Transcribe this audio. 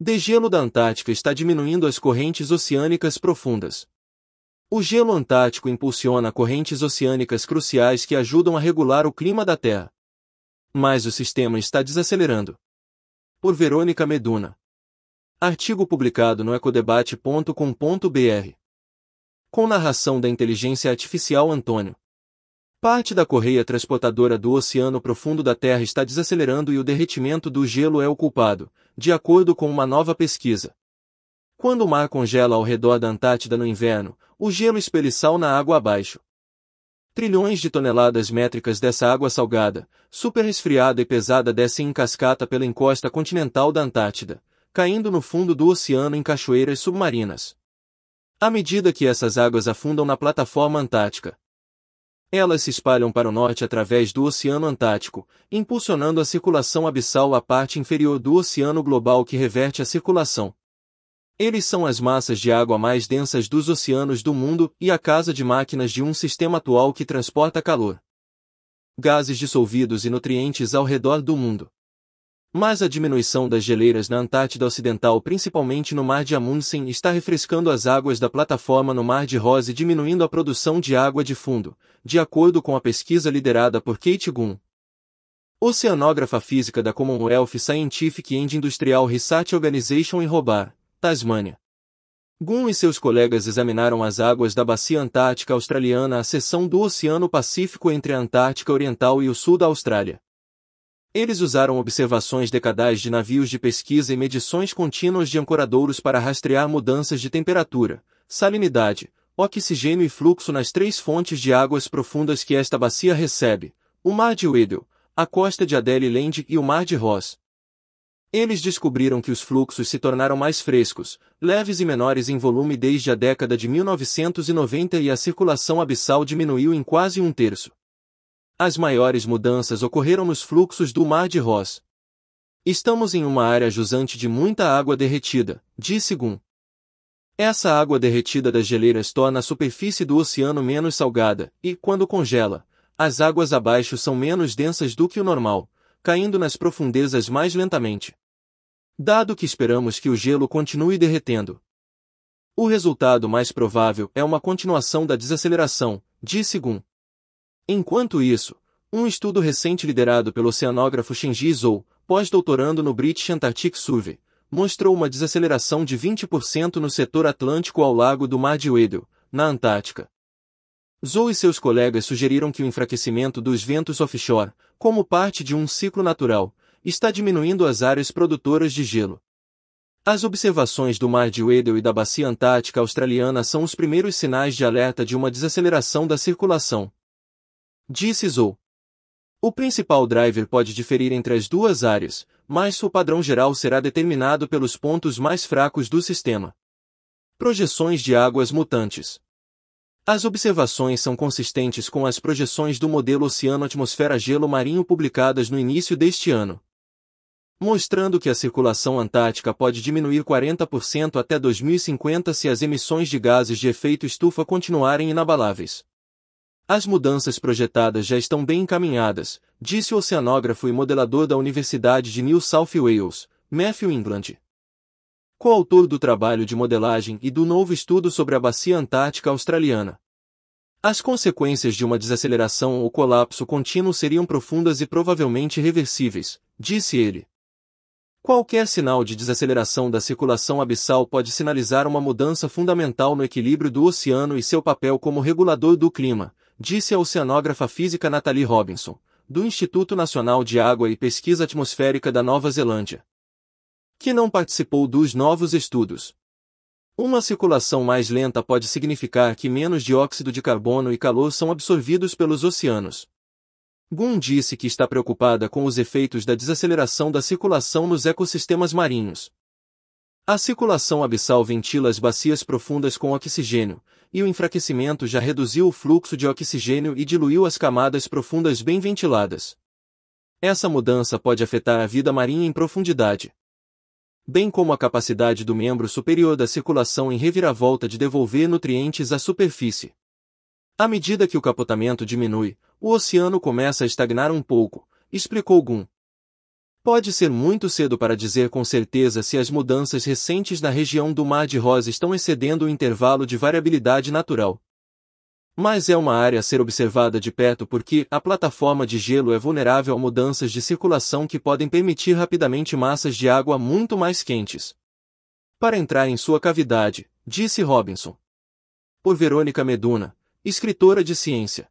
Degelo da Antártica está diminuindo as correntes oceânicas profundas. O gelo antártico impulsiona correntes oceânicas cruciais que ajudam a regular o clima da Terra. Mas o sistema está desacelerando. Por Verônica Meduna. Artigo publicado no ecodebate.com.br. Com narração da inteligência artificial Antônio. Parte da correia transportadora do oceano profundo da Terra está desacelerando e o derretimento do gelo é o culpado, de acordo com uma nova pesquisa. Quando o mar congela ao redor da Antártida no inverno, o gelo expele sal na água abaixo. Trilhões de toneladas métricas dessa água salgada, super resfriada e pesada descem em cascata pela encosta continental da Antártida, caindo no fundo do oceano em cachoeiras submarinas. À medida que essas águas afundam na plataforma antártica, elas se espalham para o norte através do Oceano Antártico, impulsionando a circulação abissal à parte inferior do Oceano Global que reverte a circulação. Eles são as massas de água mais densas dos oceanos do mundo e a casa de máquinas de um sistema atual que transporta calor, gases dissolvidos e nutrientes ao redor do mundo. Mas a diminuição das geleiras na Antártida Ocidental, principalmente no Mar de Amundsen, está refrescando as águas da plataforma no Mar de Ross e diminuindo a produção de água de fundo, de acordo com a pesquisa liderada por Kate Gunn. Oceanógrafa física da Commonwealth Scientific and Industrial Research Organization em Hobart, Tasmânia. Gunn e seus colegas examinaram as águas da Bacia Antártica Australiana, a seção do Oceano Pacífico entre a Antártica Oriental e o sul da Austrália. Eles usaram observações decadais de navios de pesquisa e medições contínuas de ancoradouros para rastrear mudanças de temperatura, salinidade, oxigênio e fluxo nas três fontes de águas profundas que esta bacia recebe, o Mar de Weddell, a costa de Adélie Land e o Mar de Ross. Eles descobriram que os fluxos se tornaram mais frescos, leves e menores em volume desde a década de 1990 e a circulação abissal diminuiu em quase um terço. As maiores mudanças ocorreram nos fluxos do Mar de Ross. Estamos em uma área jusante de muita água derretida, disse Gun. Essa água derretida das geleiras torna a superfície do oceano menos salgada, e, quando congela, as águas abaixo são menos densas do que o normal, caindo nas profundezas mais lentamente. Dado que esperamos que o gelo continue derretendo. O resultado mais provável é uma continuação da desaceleração, disse Gun. Enquanto isso, um estudo recente liderado pelo oceanógrafo Shinji Zhou, pós-doutorando no British Antarctic Survey, mostrou uma desaceleração de 20% no setor atlântico ao largo do Mar de Weddell, na Antártica. Zhou e seus colegas sugeriram que o enfraquecimento dos ventos offshore, como parte de um ciclo natural, está diminuindo as áreas produtoras de gelo. As observações do Mar de Weddell e da Bacia Antártica Australiana são os primeiros sinais de alerta de uma desaceleração da circulação, Disse Zou. O principal driver pode diferir entre as duas áreas, mas o padrão geral será determinado pelos pontos mais fracos do sistema. Projeções de águas mutantes. As observações são consistentes com as projeções do modelo Oceano-Atmosfera-Gelo Marinho publicadas no início deste ano, mostrando que a circulação antártica pode diminuir 40% até 2050 se as emissões de gases de efeito estufa continuarem inabaláveis. As mudanças projetadas já estão bem encaminhadas, disse o oceanógrafo e modelador da Universidade de New South Wales, Matthew England. Coautor do trabalho de modelagem e do novo estudo sobre a bacia antártica australiana. As consequências de uma desaceleração ou colapso contínuo seriam profundas e provavelmente reversíveis, disse ele. Qualquer sinal de desaceleração da circulação abissal pode sinalizar uma mudança fundamental no equilíbrio do oceano e seu papel como regulador do clima, disse a oceanógrafa física Natalie Robinson, do Instituto Nacional de Água e Pesquisa Atmosférica da Nova Zelândia, que não participou dos novos estudos. Uma circulação mais lenta pode significar que menos dióxido de carbono e calor são absorvidos pelos oceanos. Gun disse que está preocupada com os efeitos da desaceleração da circulação nos ecossistemas marinhos. A circulação abissal ventila as bacias profundas com oxigênio, e o enfraquecimento já reduziu o fluxo de oxigênio e diluiu as camadas profundas bem ventiladas. Essa mudança pode afetar a vida marinha em profundidade, bem como a capacidade do membro superior da circulação em reviravolta de devolver nutrientes à superfície. À medida que o capotamento diminui, o oceano começa a estagnar um pouco, explicou Gun. Pode ser muito cedo para dizer com certeza se as mudanças recentes na região do Mar de Ross estão excedendo o intervalo de variabilidade natural. Mas é uma área a ser observada de perto porque a plataforma de gelo é vulnerável a mudanças de circulação que podem permitir rapidamente massas de água muito mais quentes. Para entrar em sua cavidade, disse Robinson. Por Verônica Meduna, escritora de ciência.